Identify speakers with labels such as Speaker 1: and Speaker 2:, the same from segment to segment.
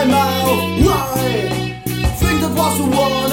Speaker 1: my mouth. Why? Think that was the one.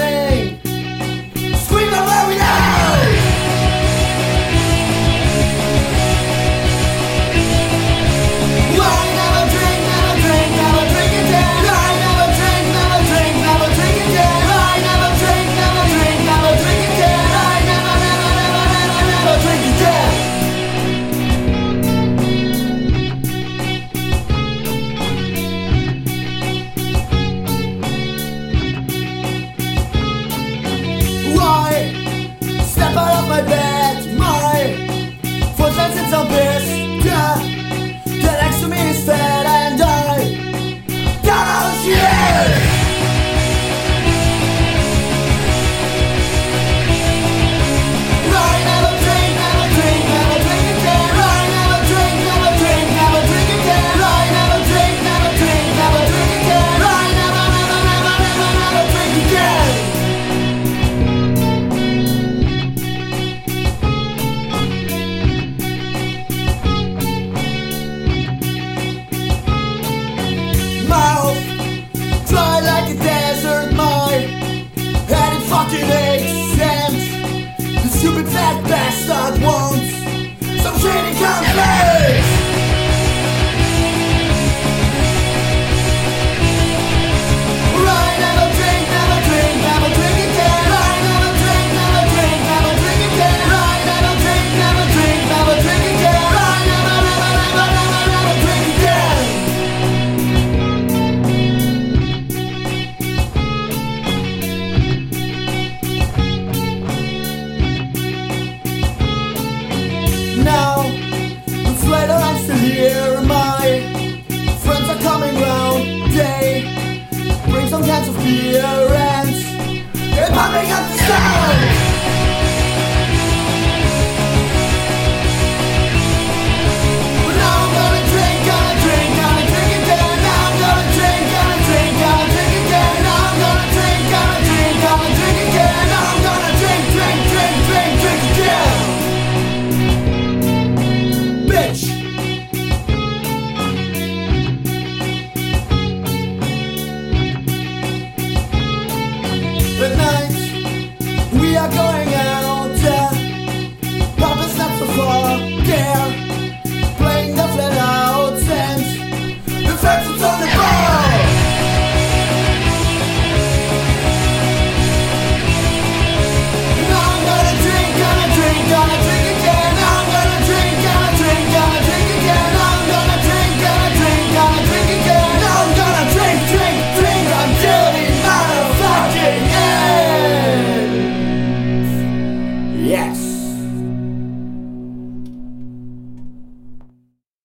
Speaker 1: power. coming up soon.